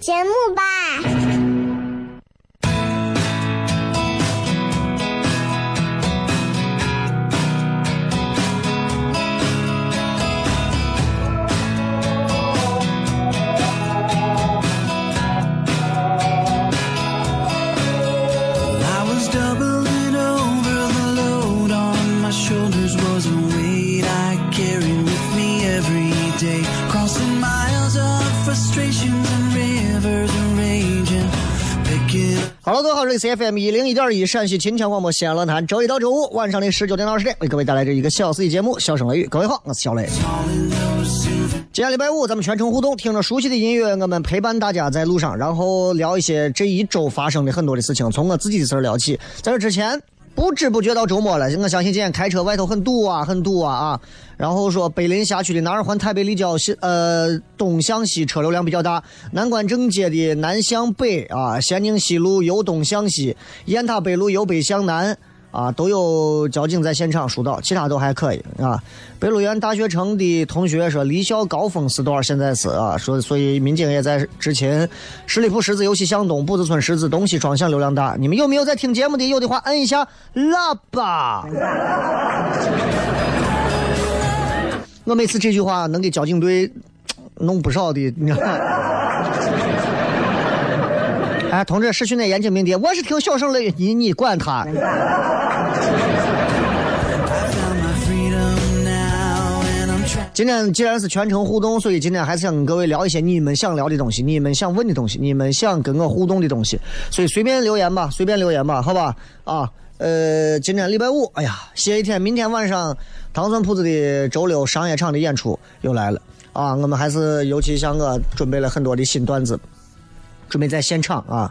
节目吧。这里是 FM 一零一点一陕西秦腔广播西安论坛，周一到周五晚上的十九点到二十点，为各位带来这一个小时的节目《笑声雷雨》。各位好，我是小雷。今天礼拜五，咱们全程互动，听着熟悉的音乐，我们陪伴大家在路上，然后聊一些这一周发生的很多的事情，从我自己的事儿聊起。在这之前。不知不觉到周末了，我相信今天开车外头很堵啊，很堵啊啊！然后说北林辖区的南二环太北立交西呃东向西车流量比较大，南关正街的南向北啊，咸宁西路由东向西，雁塔北路由北向南。啊，都有交警在现场疏导，其他都还可以啊。北鹿原大学城的同学说，离校高峰时段？现在是啊，说所以民警也在执勤。十里铺十字游戏向东，步子村十字东西双向流量大。你们有没有在听节目的？有的话摁一下喇叭。我每次这句话能给交警队弄不少的，你看。哎，同志，视讯的严禁鸣笛。我是听小声的，你你管他。今天既然是全程互动，所以今天还是想跟各位聊一些你们想聊的东西，你们想问的东西，你们想跟我互动的东西。所以随便留言吧，随便留言吧，好吧？啊，呃，今天礼拜五，哎呀，歇一天，明天晚上糖蒜铺子的周六商业场的演出又来了啊！我们还是尤其像我准备了很多的新段子。准备在现场啊！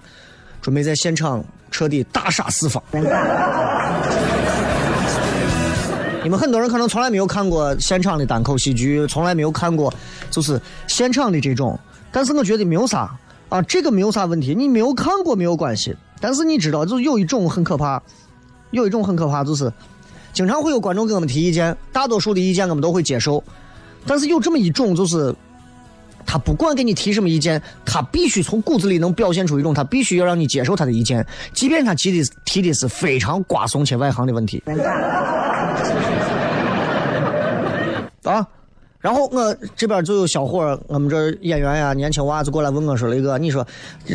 准备在现场彻底大杀四方。你们很多人可能从来没有看过现场的单口喜剧，从来没有看过就是现场的这种。但是我觉得没有啥啊，这个没有啥问题。你没有看过没有关系。但是你知道，就有一种很可怕，有一种很可怕，就是经常会有观众给我们提意见，大多数的意见我们都会接受。但是有这么一种，就是。他不管给你提什么意见，他必须从骨子里能表现出一种他必须要让你接受他的意见，即便他提的提的是非常瓜怂且外行的问题。啊，然后我这边就有小伙儿我们这演员呀，年轻娃子过来问我说：“雷哥，你说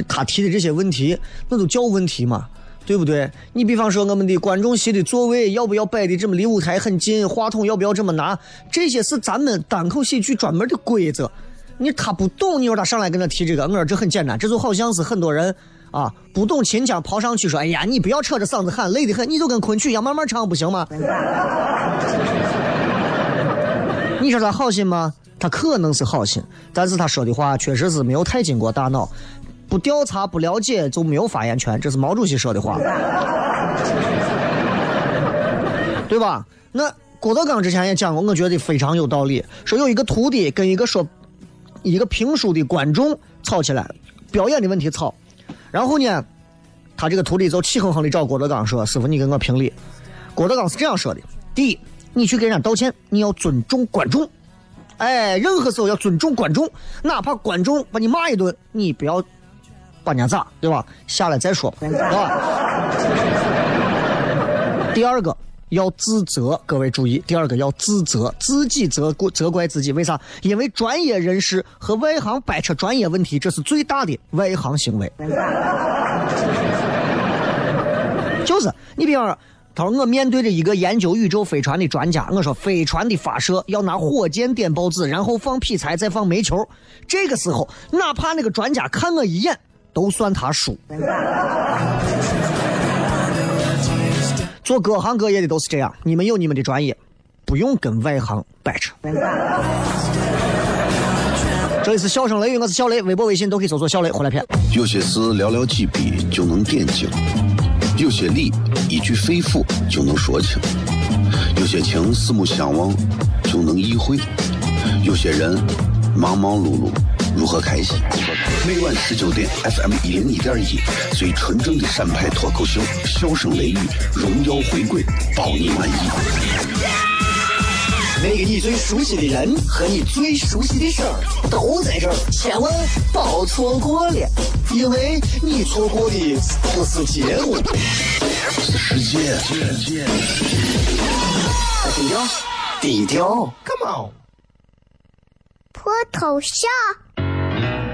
他提的这些问题，那都叫问题吗？对不对？你比方说我们的观众席的座位要不要摆的这么离舞台很近，话筒要不要这么拿，这些是咱们单口喜剧专门的规则。”你他不懂，你说他上来跟他提这个，我说这很简单，这就好像是很多人啊不懂秦腔，跑上去说，哎呀，你不要扯着嗓子喊，累得很，你就跟昆曲一样慢慢唱不行吗？你说他好心吗？他可能是好心，但是他说的话确实是没有太经过大脑，不调查不了解就没有发言权，这是毛主席说的话，对吧？那郭德纲之前也讲过，我觉得非常有道理，说有一个徒弟跟一个说。一个评书的观众吵起来，表演的问题吵，然后呢，他这个徒弟就气哼哼的找郭德纲说：“师傅，你给我评理。”郭德纲是这样说的：第一，你去给人家道歉，你要尊重观众。哎，任何时候要尊重观众，哪怕观众把你骂一顿，你不要把人家咋，对吧？下来再说，对吧？第二个要自责，各位注意，第二个要自责，自己责过责怪自己，为啥？因为专业人士和外行掰扯专业问题，这是最大的外行行为。就是你比方说。他说：“我面对着一个研究宇宙飞船的专家，我说飞船的发射要拿火箭点孢子，然后放劈柴，再放煤球。这个时候，哪怕那个专家看我一眼，都算他输。做各行各业的都是这样，你们有你们的专业，不用跟外行掰扯。这里是笑声雷雨，我是小雷，微博、微信都可以搜索小雷回来片。有些事寥寥几笔就能点睛。”有些理一句肺腑就能说清，有些情四目相望就能意会，有些人忙忙碌碌如何开心？每晚十九点，FM 一零一点一，最纯正的陕派脱口秀，笑声雷雨，荣耀回归，包你满意。那个你最熟悉的人和你最熟悉的事儿都在这儿，千万别错过了，因为你错过的不是节目，是世界。低调，低调，Come on。脱头像？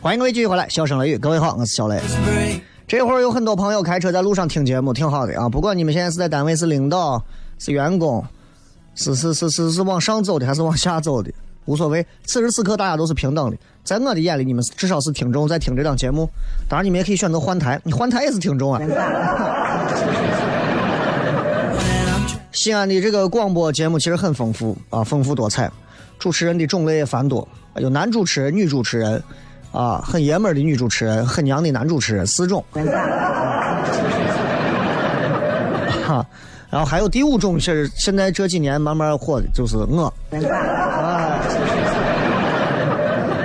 欢迎各位继续回来，笑声雷雨，各位好，我是小雷。这会儿有很多朋友开车在路上听节目，挺好的啊。不管你们现在是在单位是领导是员工，是是是是是往上走的还是往下走的，无所谓。此时此刻大家都是平等的，在我的眼里，你们至少是听众在听这档节目。当然，你们也可以选择换台，你换台也是听众啊。西安的这个广播节目其实很丰富啊，丰富多彩，主持人的种类也繁多，有男主持人、女主持人。啊，很爷们儿的女主持人，很娘的男主持人，四种。哈，然后还有第五种是现在这几年慢慢火的，就是我。啊，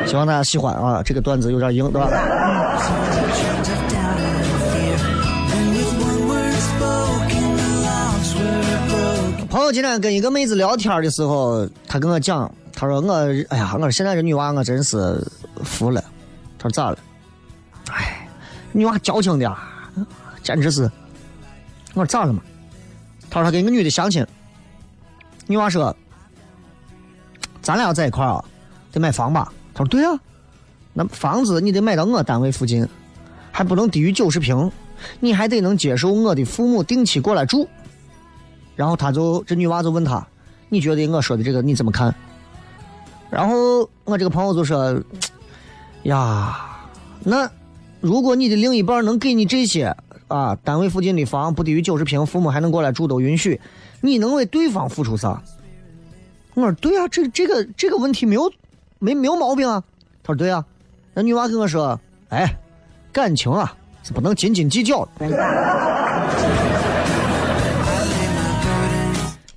希望大家喜欢啊，这个段子有点硬，对吧？朋友今天跟一个妹子聊天的时候，他跟我讲，他说我，哎呀，我说现在这女娃我真是服了。他说咋了？哎，女娃矫情的，简直是。我说咋了嘛？他说他跟一个女的相亲。女娃说：“咱俩在一块啊，得买房吧？”他说：“对啊，那房子你得买到我单位附近，还不能低于九十平，你还得能接受我的父母定期过来住。”然后他就这女娃就问他：“你觉得我说的这个你怎么看？”然后我这个朋友就说。呀，那如果你的另一半能给你这些啊，单位附近的房不低于九十平，父母还能过来住，都允许，你能为对方付出啥？我说对啊，这这个这个问题没有没没有毛病啊。他说对啊，那女娃跟我说，哎，感情啊是不能斤斤计较的。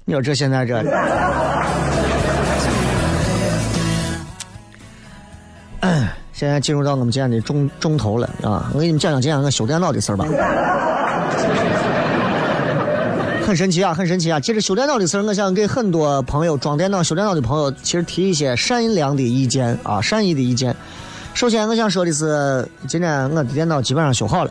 你说这现在这，现在进入到我们今天的重重头了啊！我给你们讲讲今天我修电脑的事儿吧。很神奇啊，很神奇啊！接着修电脑的事儿，我想给很多朋友装电脑、修电脑的朋友，其实提一些善良的意见啊，善意的意见。首先，我想说的是，今天我的电脑基本上修好了，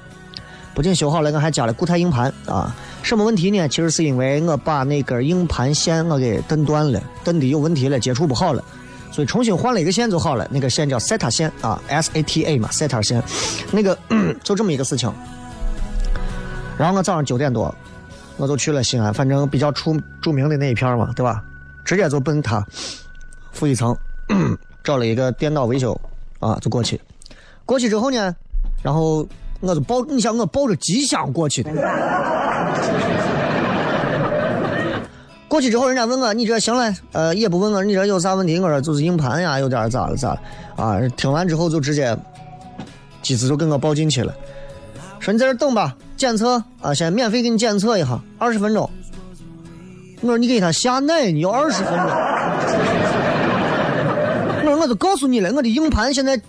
不仅修好了，我还加了固态硬盘啊。什么问题呢？其实是因为我把那根硬盘线我给蹬断了，蹬的有问题了，接触不好了，所以重新换了一个线就好了。那个线叫 SATA 线啊，SATA 嘛，SATA 线，那个就这么一个事情。然后我早上九点多。我就去了西安，反正比较出著名的那一片嘛，对吧？直接就奔他负一层，找了一个电脑维修啊，就过去。过去之后呢，然后我就抱，你想我抱着机箱过去的。过去之后，人家问我，你这行了？呃，也不问我你这有啥问题。我说就是硬盘呀，有点咋了咋了啊？听完之后就直接机子就跟我抱进去了。说你在这等吧，检测啊，先免费给你检测一下，二十分钟。我说你给他下奶，你要二十分钟。我说我都告诉你了，我的硬盘现在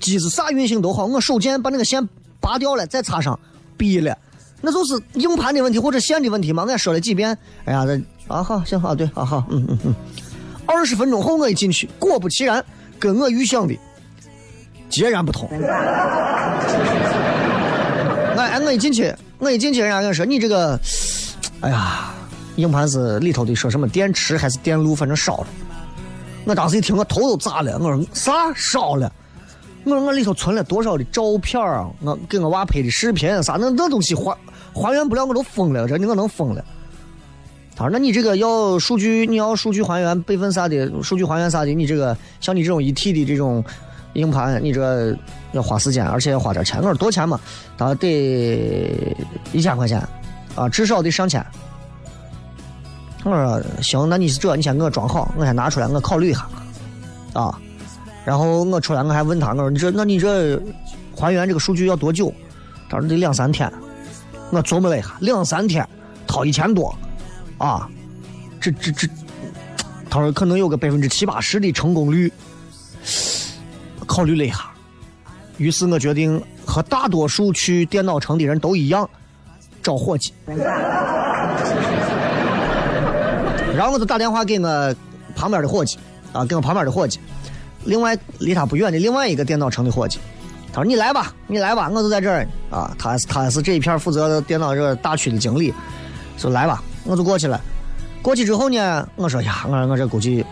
机子啥运行都好，我手贱把那个线拔掉了，再插上，闭了，那就是硬盘的问题或者线的问题嘛。俺说了几遍，哎呀，这啊好行好对啊好嗯嗯嗯，二十分钟后我一进去，果不其然，跟我预想的截然不同。哎，我一进去，我一进去，人家跟我说你这个，哎呀，硬盘是里头的说什么电池还是电路，反正烧了。我当时一听，我头都炸了。我说啥烧了？我说我里头存了多少的照片啊？我给我娃拍的视频啥？那那东西还还原不了，我都疯了，真的我能疯了。他说那你这个要数据，你要数据还原备份啥的，数据还原啥的，你这个像你这种一体的这种。硬盘，你这要花时间，而且要花点钱。我说多钱嘛？他说得一千块钱，啊，至少得上千。我说行，那你是这，你先给我装好，我先拿出来，我考虑一下，啊。然后我出来，我还问他，我说你这，那你这还原这个数据要多久？他说得两三天。我琢磨了一下，两三天，掏一千多，啊，这这这，他说可能有个百分之七八十的成功率。考虑了一下，于是我决定和大多数去电脑城的人都一样，找伙计。然后我就打电话给我旁边的伙计，啊，给我旁边的伙计，另外离他不远的另外一个电脑城的伙计，他说：“你来吧，你来吧，我就在这儿啊。”他他是这一片负责电脑这个大区的经理，说：“来吧，我就过去了。”过去之后呢，我说：“呀，我我这估计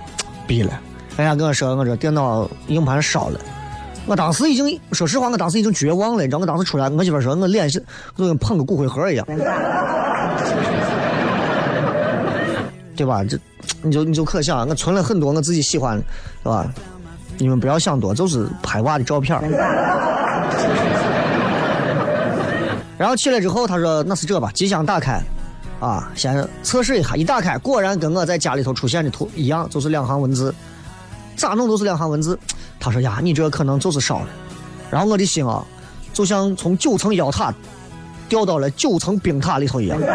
毙了。”人家跟我说，我这电脑硬盘烧了。我当时已经，说实话，我当时已经绝望了。你知道，我当时出来，我媳妇说，我脸是就跟捧个骨灰盒一样，对吧？这你就你就可想，我存了很多我自己喜欢的，是吧？你们不要想多，就是拍娃的照片。然后起来之后，他说那是这吧，机箱打开，啊，先测试一下。一打开，果然跟我在家里头出现的图一样，就是两行文字。咋弄都是两行文字。他说呀，你这可能就是烧了。然后我的心啊，就像从九层妖塔掉到了九层冰塔里头一样。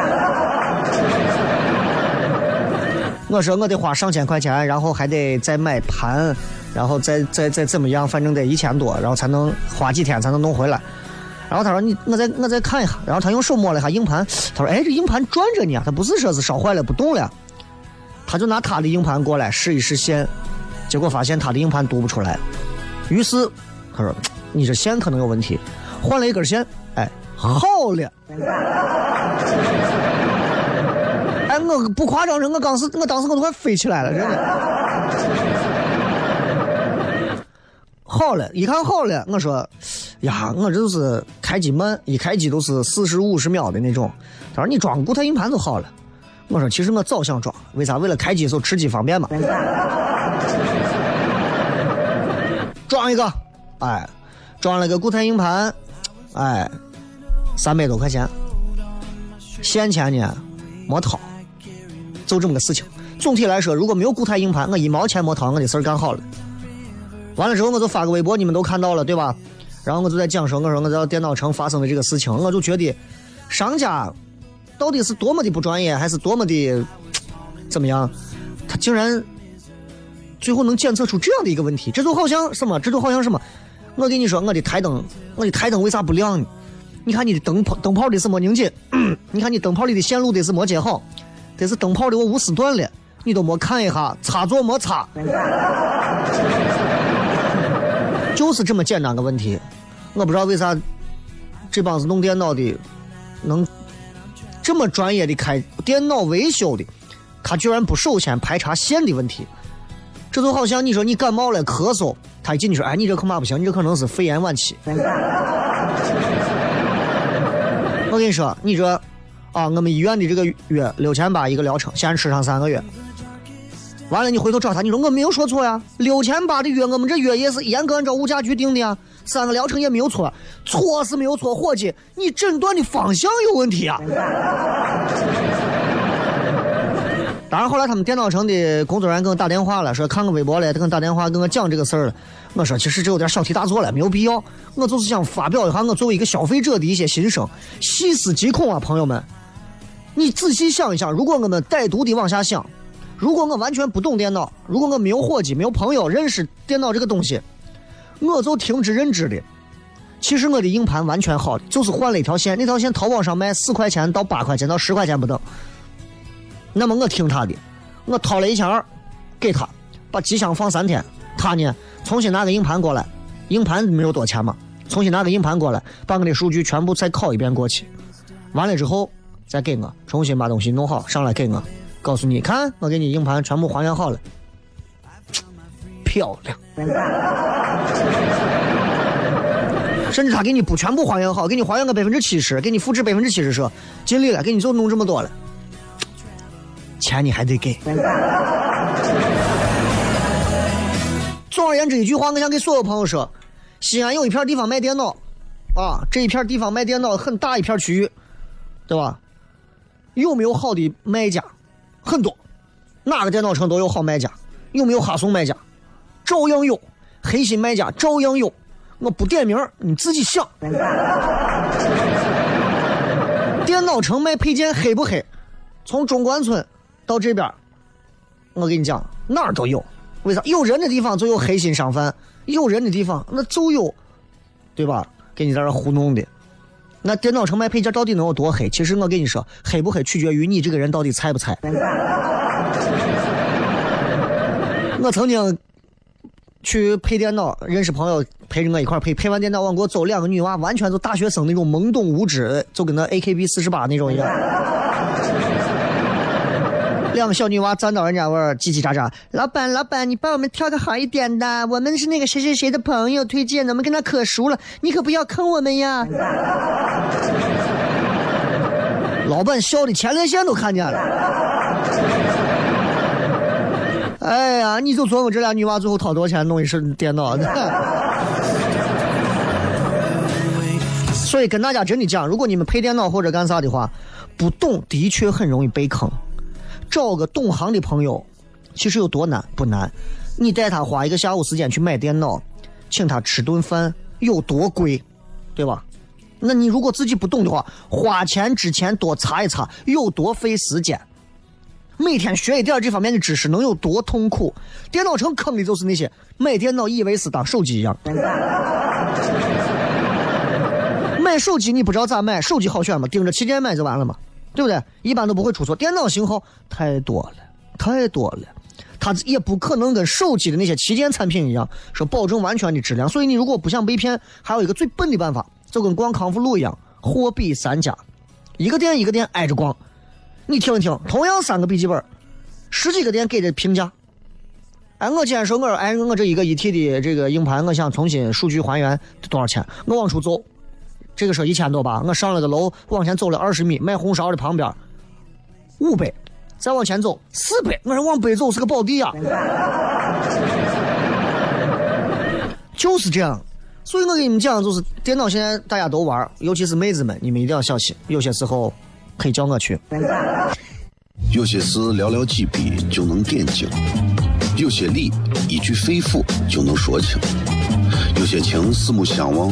我说我得花上千块钱，然后还得再买盘，然后再再再怎么样，反正得一千多，然后才能花几天才能弄回来。然后他说你我再我再看一下，然后他用手摸了一下硬盘，他说哎这硬盘转着呢，他不是说是烧坏了不动了。他就拿他的硬盘过来试一试线。结果发现他的硬盘读不出来，于是他说：“你这线可能有问题，换了一根线。”哎，好了。哎，我不夸张，人我当时我当时我都快飞起来了，真的。好了，一看好了，我说：“呀，我这是开机慢，一开机都是四十五十秒的那种。”他说：“你装固态硬盘就好了。”我说：“其实我早想装，为啥？为了开机时候吃鸡方便嘛。”装一个，哎，装了个固态硬盘，哎，三百多块钱，现钱呢没掏，就这么个事情。总体来说，如果没有固态硬盘，我一毛钱没掏，我的事儿干好了。完了之后，我就发个微博，你们都看到了对吧？然后我就在讲说，我说我在电脑城发生的这个事情，我就觉得商家到底是多么的不专业，还是多么的怎么样？他竟然。最后能检测出这样的一个问题，这就好像什么？这就好像什么？我跟你说，我的台灯，我的台灯为啥不亮呢？你看你的灯泡灯泡的是没拧紧，你看你灯泡里的线路得是没接好，得是灯泡的我钨丝断了，你都没看一下插座没插，就是这么简单个问题。我不知道为啥这帮子弄电脑的能这么专业的开电脑维修的，他居然不首先排查线的问题。这就好像你说你感冒了咳嗽，他一进去说：“哎，你这恐怕不行，你这可能是肺炎晚期。”我跟你说，你这啊，我们医院的这个药六千八一个疗程，先吃上三个月。完了，你回头找他，你说我没有说错呀，六千八的药，我们这药也是严格按照物价局定的呀，三个疗程也没有错，错是没有错，伙计，你诊断的方向有问题啊。当然，后来他们电脑城的工作人员给我打电话了，说看我微博了，他给我打电话跟我讲这个事儿了。我说其实这有点小题大做了，没有必要。我就是想发表一下我作为一个消费者的一些心声，细思极恐啊，朋友们！你仔细想一想，如果我们歹毒的往下想，如果我完全不懂电脑，如果我没有伙计、没有朋友认识电脑这个东西，我就听之任之的。其实我的硬盘完全好，就是换了一条线，那条线淘宝上卖四块钱到八块钱到十块钱不等。那么我听他的，我掏了一千二给他，把机箱放三天。他呢，重新拿个硬盘过来，硬盘没有多钱嘛，重新拿个硬盘过来，把我的数据全部再拷一遍过去。完了之后再给我重新把东西弄好，上来给我，告诉你看，我给你硬盘全部还原好了，漂亮。甚至他给你不全部还原好，给你还原个百分之七十，给你复制百分之七十说尽力了，给你就弄这么多了。钱你还得给。总而言之，一句话，我想给所有朋友说：西安有一片地方卖电脑，啊，这一片地方卖电脑很大一片区域，对吧？有没有好的卖家？很多，哪个电脑城都有好卖家。有没有哈怂卖家？照样有，黑心卖家照样有。我不点名，你自己想。电脑城卖配件黑不黑？从中关村。到这边，我跟你讲，哪儿都有。为啥？有人的地方就有黑心商贩，有人的地方那就有，对吧？给你在这糊弄的。那电脑城卖配件到底能有多黑？其实我跟你说，黑不黑取决于你这个人到底菜不菜。我曾经去配电脑，认识朋友陪着我一块配，配完电脑往过走，两个女娃完全就大学生那种懵懂无知，就跟那 AKB 四十八那种一样。两个小女娃站到人家玩叽叽喳喳。老板，老板，你帮我们挑个好一点的，我们是那个谁谁谁的朋友推荐的，我们跟他可熟了，你可不要坑我们呀！老板笑的前列腺都看见了。哎呀，你就琢磨这俩女娃最后掏多少钱弄一身电脑的。所以跟大家真的讲，如果你们配电脑或者干啥的话，不懂的确很容易被坑。找个懂行的朋友，其实有多难？不难。你带他花一个下午时间去买电脑，请他吃顿饭，有多贵，对吧？那你如果自己不懂的话，花钱之前多查一查，有多费时间？每天学一点这方面的知识，能有多痛苦？电脑城坑的就是那些买电脑以为是当手机一样。买手机你不知道咋买，手机好选吗？盯着旗舰买就完了吗？对不对？一般都不会出错。电脑型号太多了，太多了，它也不可能跟手机的那些旗舰产品一样，说保证完全的质量。所以你如果不想被骗，还有一个最笨的办法，就跟逛康复路一样，货比三家，一个店一个店挨着逛。你听一听，同样三个笔记本，十几个店给的评价。哎，我今天说我说，哎，我这一个一 T 的这个硬盘，我想重新数据还原多少钱？我往出走。这个说一千多吧，我上了个楼，往前走了二十米，卖红烧的旁边，五百，再往前走四百，我说往北走是个宝地呀，就是这样，所以我跟你们讲，就是电脑现在大家都玩，尤其是妹子们，你们一定要小心，有些时候可以叫我去。有些事寥寥几笔就能点睛，有些理一句肺腑就能说清，有些情四目相望。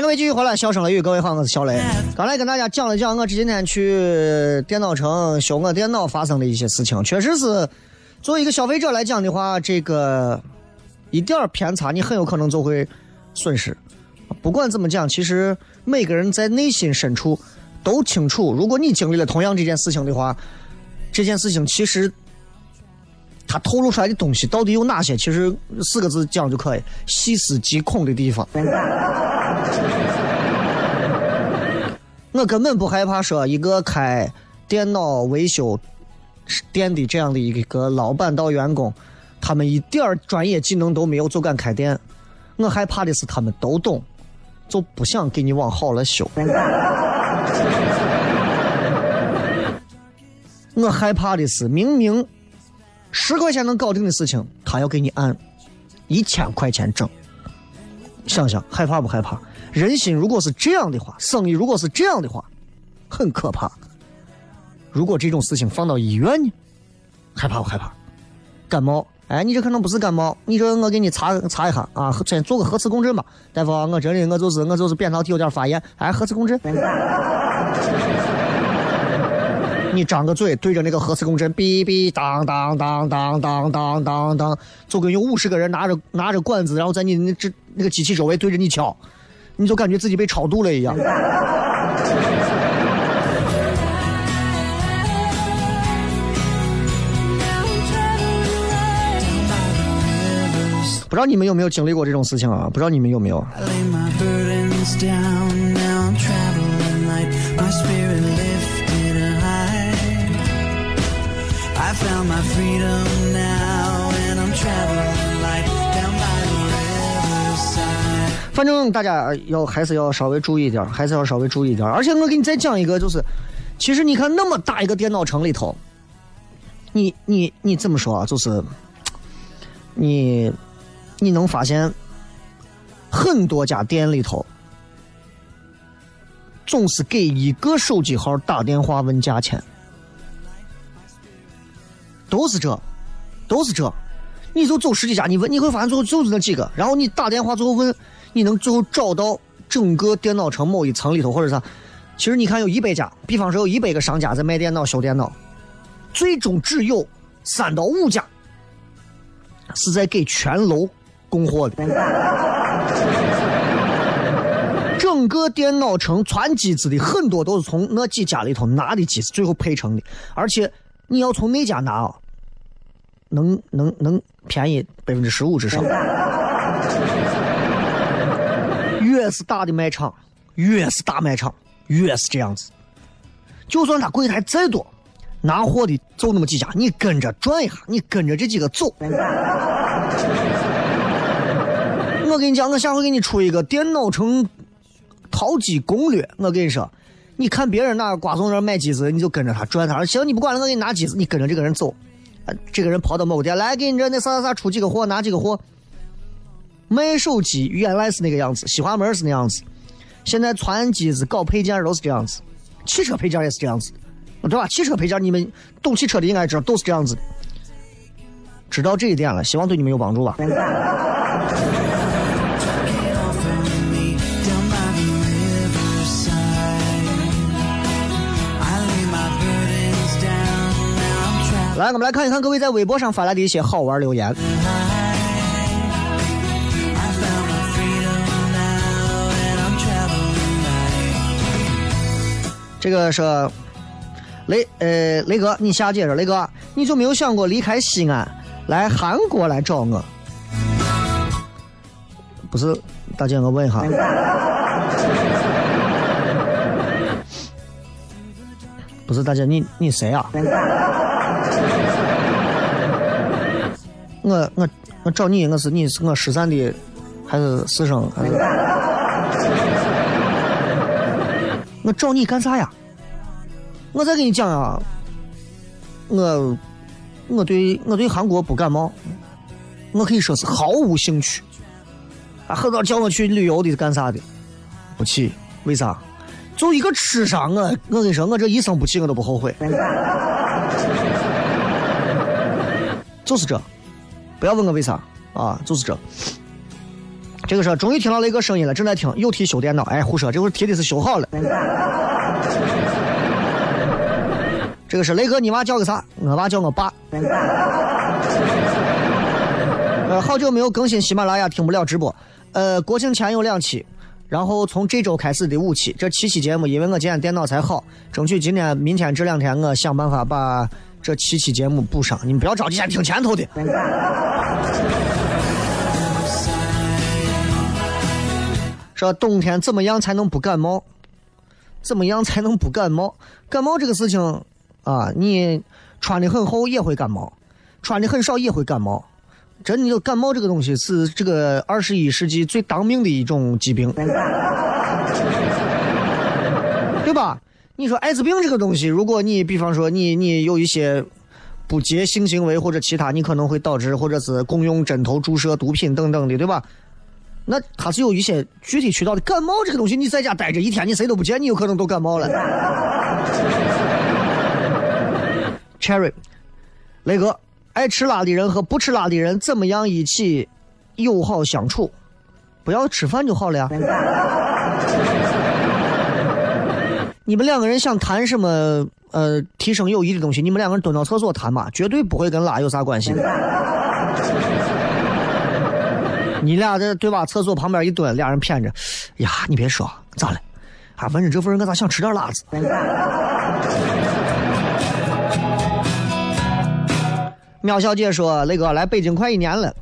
迎各位继续回来，笑声雷雨，各位好，我是小雷。刚才跟大家讲了讲我这几天去电脑城修我电脑发生的一些事情，确实是作为一个消费者来讲的话，这个一点偏差你很有可能就会损失。不管怎么讲，其实每个人在内心深处都清楚，如果你经历了同样这件事情的话，这件事情其实它透露出来的东西到底有哪些？其实四个字讲就可以：细思极恐的地方。我根本不害怕说一个开电脑维修店的这样的一个老板到员工，他们一点专业技能都没有就敢开店。我害怕的是他们都懂，就不想给你往好了修。我 害怕的是明明十块钱能搞定的事情，他要给你按一千块钱整。想想害怕不害怕？人心如果是这样的话，生意如果是这样的话，很可怕。如果这种事情放到医院呢？害怕不害怕？感冒？哎，你这可能不是感冒，你这我给你查查一下啊，先做个核磁共振吧，大夫，我这里我就是我就是扁桃体有点发炎，哎，核磁共振。你张个嘴对着那个核磁共振，哔哔当当当当当当当当，就跟有五十个人拿着拿着管子，然后在你那这那个机器周围对着你敲，你就感觉自己被超度了一样。不知道你们有没有经历过这种事情啊？不知道你们有没有？反正大家要还是要稍微注意一点，还是要稍微注意一点。而且我给你再讲一个，就是其实你看那么大一个电脑城里头，你你你怎么说啊？就是你你能发现很多家店里头总是给一个手机号打电话问价钱。都是这，都是这，你就走十几家，你问，你会发现最后就是那几个。然后你打电话最后问，你能最后找到整个电脑城某一层里头或者啥？其实你看有一百家，比方说有一百个商家在卖电脑、修电脑，最终只有三到五家是在给全楼供货的。整个电脑城传机子的很多都是从那几家里头拿的机子最后配成的，而且。你要从那家拿啊，能能能便宜百分之十五至少。是大的卖场，越是大卖场，越是这样子。就算他柜台再多，拿货的就那么几家，你跟着转一下，你跟着这几个走。我跟你讲，我下回给你出一个电脑城淘机攻略。我跟你说。你看别人那瓜怂人卖机子，你就跟着他转他说。行，你不管了，我给你拿机子，你跟着这个人走。这个人跑到某个店来，给你这那啥啥啥出几个货，拿几个货。卖手机原来是那个样子，西华门是那样子，现在传机子、搞配件都是这样子，汽车配件也是这样子，对吧？汽车配件你们懂汽车的应该知道都是这样子。知道这一点了，希望对你们有帮助吧。来，我们来看一看各位在微博上发来的一些好玩留言。这个是雷呃雷哥，你下接着，雷哥，你就没有想过离开西安来韩国来找我？不是，大姐，我问一下。不是大姐，你你谁啊？我我我找你，我是你是我失散的，还是师生？还是我找你干啥呀？我再给你讲啊，我我对我对韩国不感冒，我可以说是毫无兴趣。啊，很多叫我去旅游的干啥的，不去，为啥？就一个吃上我，我跟你说，我这一生不去我都不后悔。就是这，不要问我为啥啊，就是这。这个是终于听到了一个声音了，正在听，又提修电脑，哎，胡说，这会儿提的是修好了。这个是雷哥，你娃叫个啥？我娃叫我爸。呃，好久没有更新喜马拉雅，听不了直播。呃，国庆前有两期。然后从这周开始的五期，这七期节目，因为我今天电脑才好，争取今天、明天这两天，我想办法把这七期节目补上。你们不要着急，先听前头的。说冬天怎么样才能不感冒？怎么样才能不感冒？感冒这个事情啊，你穿的很厚也会感冒，穿的很少也会感冒。真的，感冒这个东西是这个二十一世纪最当命的一种疾病，对吧？你说艾滋病这个东西，如果你比方说你你有一些不洁性行为或者其他，你可能会导致或者是共用针头、注射毒品等等的，对吧？那他是有一些具体渠道的。感冒这个东西，你在家待着一天，你谁都不见，你有可能都感冒了。Cherry，雷哥。爱吃辣的人和不吃辣的人怎么样一起友好相处？不要吃饭就好了呀。你们两个人想谈什么？呃，提升友谊的东西，你们两个人蹲到厕所谈嘛，绝对不会跟辣有啥关系。你俩这对吧？厕所旁边一蹲，俩人谝着，呀，你别说，咋了？啊，闻着这份人，我咋想吃点辣子？苗小姐说：“雷哥来北京快一年了，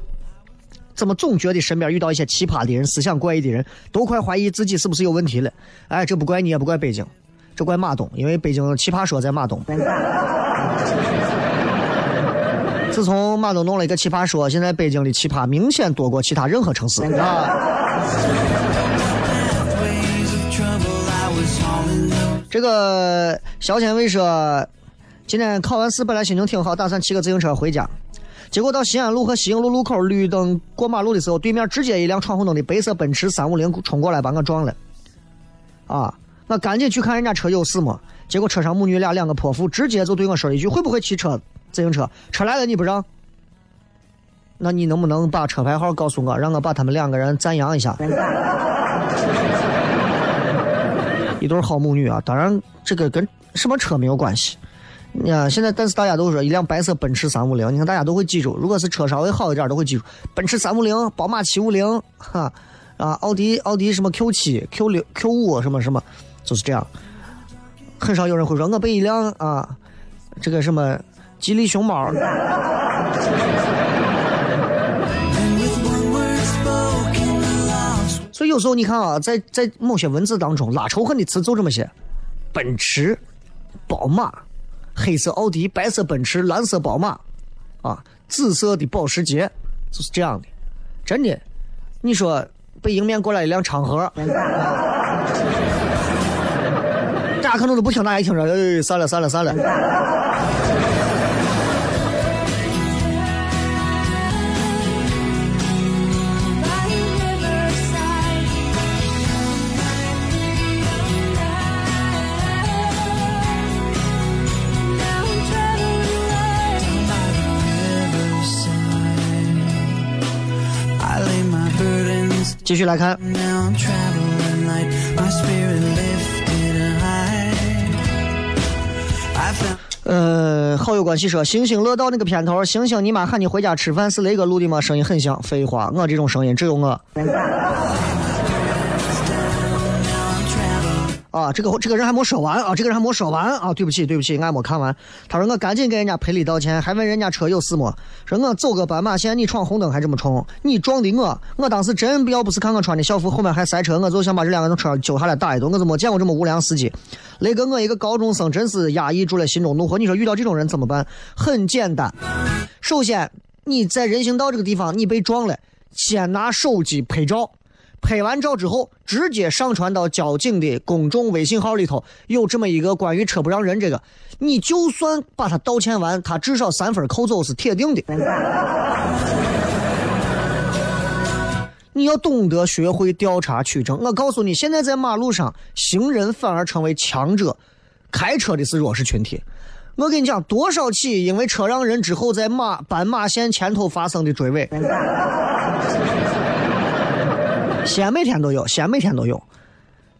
怎么总觉得身边遇到一些奇葩的人、思想怪异的人，都快怀疑自己是不是有问题了？哎，这不怪你，也不怪北京，这怪马东，因为北京奇葩说在马东。自从马东弄了一个奇葩说，现在北京的奇葩明显多过其他任何城市啊。”这个小千卫说。今天考完试，本来心情挺好，打算骑个自行车回家。结果到西安路和西营路路口绿灯过马路的时候，对面直接一辆闯红灯的白色奔驰三五零冲过来把我撞了。啊！我赶紧去看人家车有事吗？结果车上母女俩两个泼妇直接就对我说了一句：“会不会骑车？自行车？车来了你不让？那你能不能把车牌号告诉我，让我把他们两个人赞扬一下？” 一对好母女啊！当然，这个跟什么车没有关系。你看，现在但是大家都说一辆白色奔驰三五零，你看大家都会记住。如果是车稍微好一点，都会记住奔驰三五零、宝马七五零，哈啊，奥迪奥迪什么 Q 七、Q 六、Q 五什么什么，就是这样。很少有人会说我被一辆啊，这个什么吉利熊猫。所以有时候你看啊，在在某些文字当中拉仇恨的词就这么些，奔驰、宝马。黑色奥迪、白色奔驰、蓝色宝马，啊，紫色的保时捷，就是这样的，真的。你说被迎面过来一辆昌河，大家可能都不听，大家一听着，哎，算了算了算了。继续来看。呃，好友关系说，星星乐道那个片头，星星你妈喊你回家吃饭是雷哥录的吗？声音很像。废话，我这种声音只有我。啊，这个这个人还没说完啊，这个人还没说完啊，对不起对不起，俺没看完。他说我赶紧给人家赔礼道歉，还问人家车有事没？说我走个斑马线，你闯红灯还这么冲，你撞的我，我当时真不要不是看我穿的校服，后面还塞车，我就想把这两个人车揪下来打一顿。我就没见过这么无良司机。雷哥，我一个高中生，真是压抑住了心中怒火。你说遇到这种人怎么办？很简单，首先你在人行道这个地方你被撞了，先拿手机拍照。拍完照之后，直接上传到交警的公众微信号里头，有这么一个关于车不让人这个，你就算把他道歉完，他至少三分扣走是铁定的。你要懂得学会调查取证。我告诉你，现在在马路上，行人反而成为强者，开车的是弱势群体。我跟你讲，多少起因为车让人之后在马斑马线前头发生的追尾。西安每天都有，西安每天都有。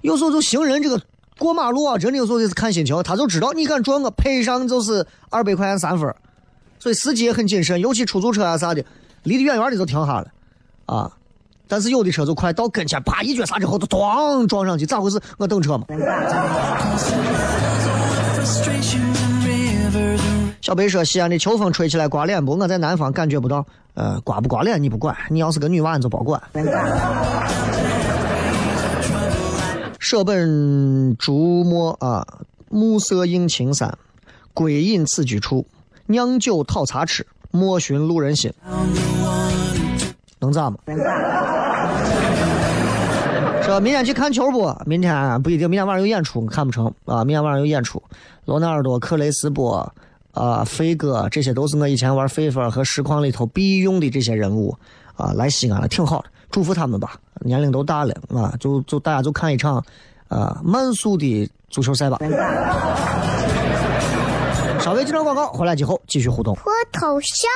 有时候就行人这个过马路啊，真的有时候就是看心情。他就知道你敢撞我，赔上就是二百块钱三分。所以司机也很谨慎，尤其出租车啊啥的，离得远远的就停下了啊。但是有的车就快到跟前，啪一脚刹车后，就咣撞上去，咋回事？我等车嘛。小白说：“西安的秋风吹起来刮脸不？我在南方感觉不到。呃，刮不刮脸你不管，你要是个女娃你就别管。”舍本逐末啊，暮色映青山，归隐此居处，酿酒讨茶吃，莫寻路人心。能咋吗？说明天去看球不？明天不一定，明天晚上有演出，看不成啊！明天晚上有演出，罗纳尔多、克雷斯波。啊，飞哥，这些都是我以前玩飞飞和实况里头必用的这些人物啊，来西安了，挺好的，祝福他们吧，年龄都大了啊，就就大家就看一场啊慢速的足球赛吧。稍微几张广告，回来之后继续互动。脱头像？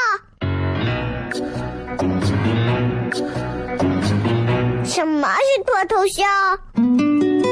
什么是脱头像？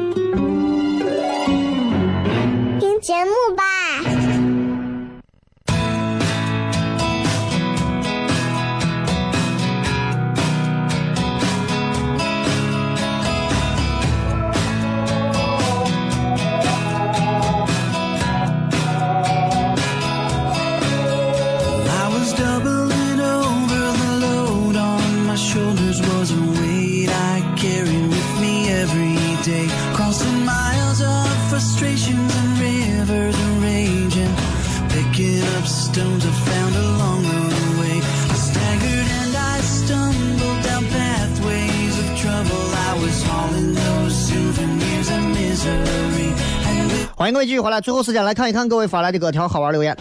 节目吧。迎各位继续回来，最后时间来看一看各位发来的各条好玩留言。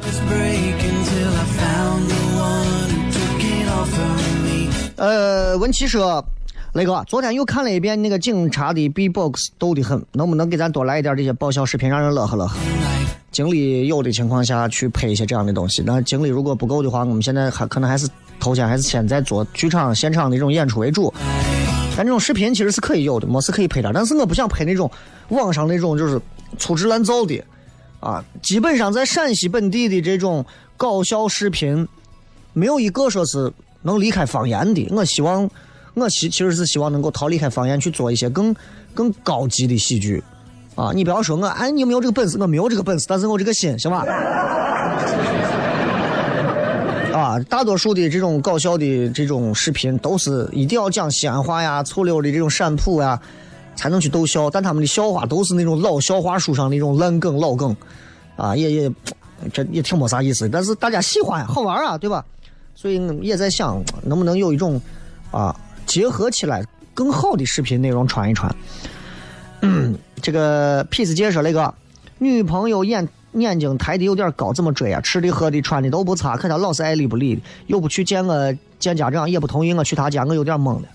呃，文琪说，雷哥，昨天又看了一遍那个警察的 B-box，逗得很，能不能给咱多来一点这些爆笑视频，让人乐呵乐呵？精力有的情况下去拍一些这样的东西，那精力如果不够的话，我们现在还可能还是头先还是先在做剧场现场的这种演出为主。咱这种视频其实是可以有的，没事可以拍点，但是我不想拍那种网上那种就是。粗制滥造的，啊，基本上在陕西本地的这种搞笑视频，没有一个说是能离开方言的。我希望，我希其实是希望能够逃离开方言去做一些更更高级的喜剧，啊，你不要说我，哎，你有没有这个本事？我没有这个本事，但是我这个心，行吧？啊，大多数的这种搞笑的这种视频都是一定要讲西安话呀、粗溜的这种陕普呀。才能去逗笑，但他们的笑话都是那种老笑话书上那种烂梗老梗，啊，也也这也挺没啥意思。但是大家喜欢，好玩啊，对吧？所以也在想，能不能有一种啊，结合起来更好的视频内容传一传。嗯，这个 Peace 姐说那个女朋友眼眼睛抬的有点高，怎么追啊？吃的喝的穿的都不差，可她老是爱理不理，又不去见我见家长，也不同意我去她家，我有点懵了。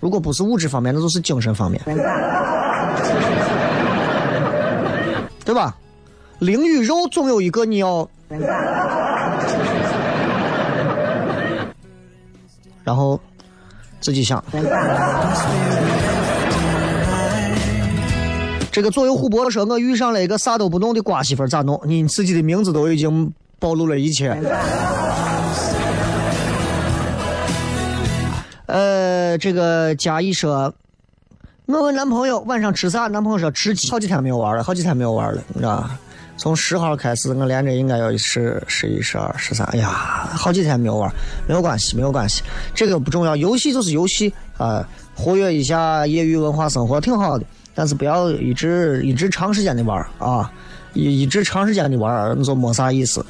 如果不是物质方面，那就是精神方面，对吧？灵与肉总有一个你要，然后自己想。这个左右互搏的说，我遇上了一个啥都不懂的瓜媳妇，咋弄？你自己的名字都已经暴露了一切。呃，这个嘉义说，我问男朋友晚上吃啥，男朋友说吃鸡。好几天没有玩了，好几天没有玩了，你知道吧？从十号开始，我连着应该要十、十一、十二、十三。哎呀，好几天没有玩，没有关系，没有关系，这个不重要。游戏就是游戏啊，活跃一下业余文化生活挺好的，但是不要一直一直长时间的玩啊，一一直长时间的玩，你就没啥意思。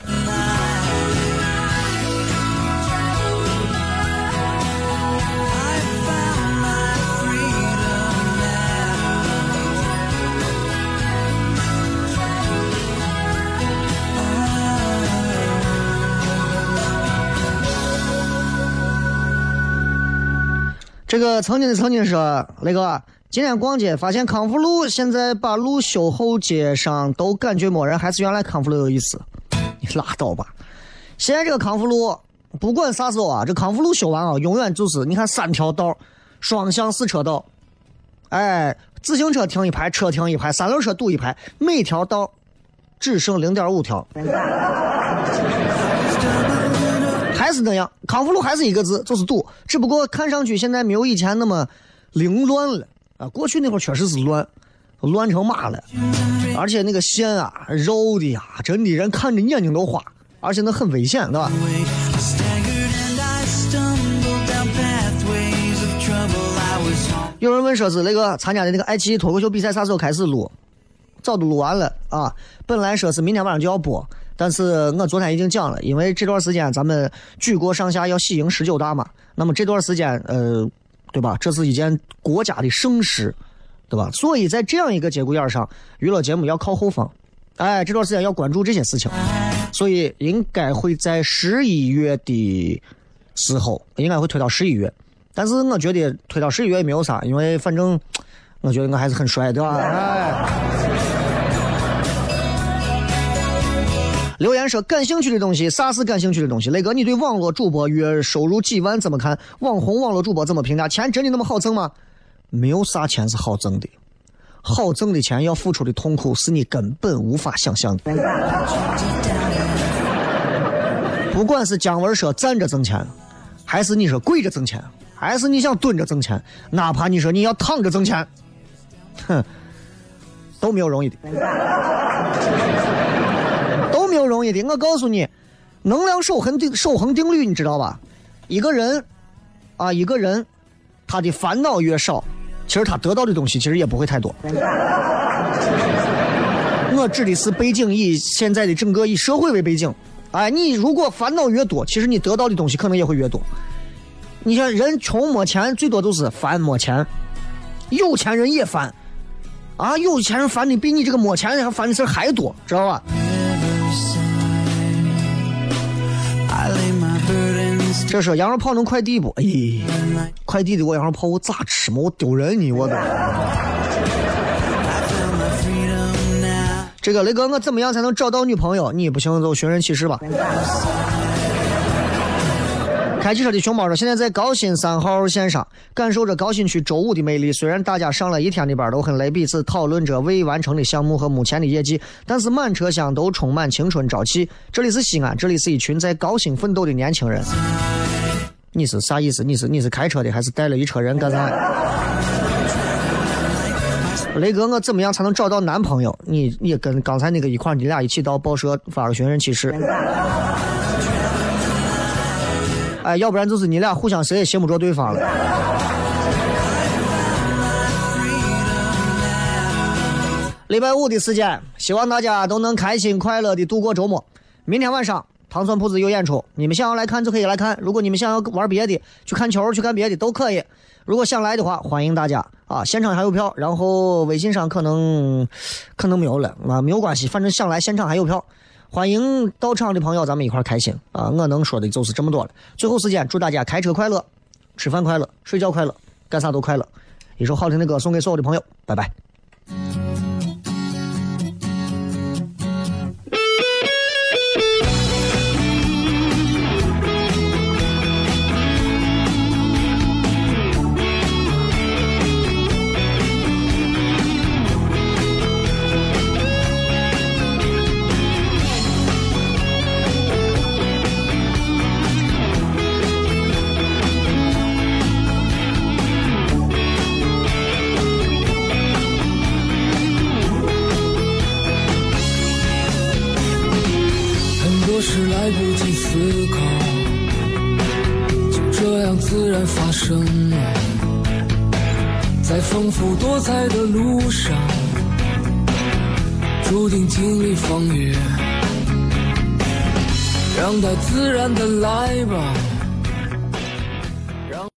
这个曾经的曾经说，那个今天逛街发现康复路现在把路修后，街上都感觉没人，还是原来康复路有意思。你拉倒吧！现在这个康复路不管啥时候啊，这康复路修完啊，永远就是你看三条道，双向四车道，哎，自行车停一排，车停一排，三轮车堵一排，每条道只剩零点五条。还是那样，康复路还是一个字，就是堵。只不过看上去现在没有以前那么凌乱了啊。过去那会儿确实是乱，乱成马了。而且那个线啊，绕的呀，真的人看着眼睛都花，而且那很危险，对吧？有人问说是那个参加的那个爱奇艺脱口秀比赛啥时候开始录？早都录完了啊！本来说是明天晚上就要播。但是我昨天已经讲了，因为这段时间咱们举国上下要喜迎十九大嘛，那么这段时间，呃，对吧？这是一件国家的盛事，对吧？所以在这样一个节骨眼上，娱乐节目要靠后方，哎，这段时间要关注这些事情，所以应该会在十一月的时候，应该会推到十一月。但是我觉得推到十一月也没有啥，因为反正我觉得我还是很帅，对吧？哎。留言说：“感兴趣的东西，啥是感兴趣的东西？雷哥，你对网络主播月收入几万怎么看？网红网络主播怎么评价？钱真的那么好挣吗？没有啥钱是好挣的，好挣的钱要付出的痛苦是你根本无法想象的。不管是姜文说站着挣钱，还是你说跪着挣钱，还是你想蹲着挣钱，哪怕你说你要躺着挣钱，哼，都没有容易的。”没有容易的，我告诉你，能量守恒定守恒定律你知道吧？一个人啊，一个人，他的烦恼越少，其实他得到的东西其实也不会太多。我指的是背景，以现在的整个以社会为背景。哎，你如果烦恼越多，其实你得到的东西可能也会越多。你像人穷没钱，最多就是烦没钱；有钱人也烦，啊，有钱人烦的比你这个没钱人烦的事还多，知道吧？这是羊肉泡能快递不？哎，快递的我羊肉泡我咋吃嘛？我丢人呢，我都。这个雷哥，我怎么样才能找到女朋友？你不行就寻人启事吧。开汽车的熊猫说：“现在在高新三号线上，感受着高新区周五的魅力。虽然大家上了一天的班都很累，彼此讨论着未完成的项目和目前的业绩，但是满车厢都充满青春朝气。这里是西安，这里是一群在高新奋斗的年轻人。你是啥意思？你是你是开车的，还是带了一车人干啥？雷哥，我怎么样才能找到男朋友？你你跟刚才那个一块，你俩一起到报社发个寻人启事。”要不然就是你俩互相谁也信不着对方了。礼拜五的时间，希望大家都能开心快乐的度过周末。明天晚上糖蒜铺子有演出，你们想要来看就可以来看。如果你们想要玩别的，去看球去看别的都可以。如果想来的话，欢迎大家啊！现场还有票，然后微信上可能可能没有了啊，没有关系，反正想来现场还有票。欢迎到场的朋友，咱们一块开心啊！我能说的就是这么多了。最后时间，祝大家开车快乐，吃饭快乐，睡觉快乐，干啥都快乐。一首好听的歌送给所有的朋友，拜拜。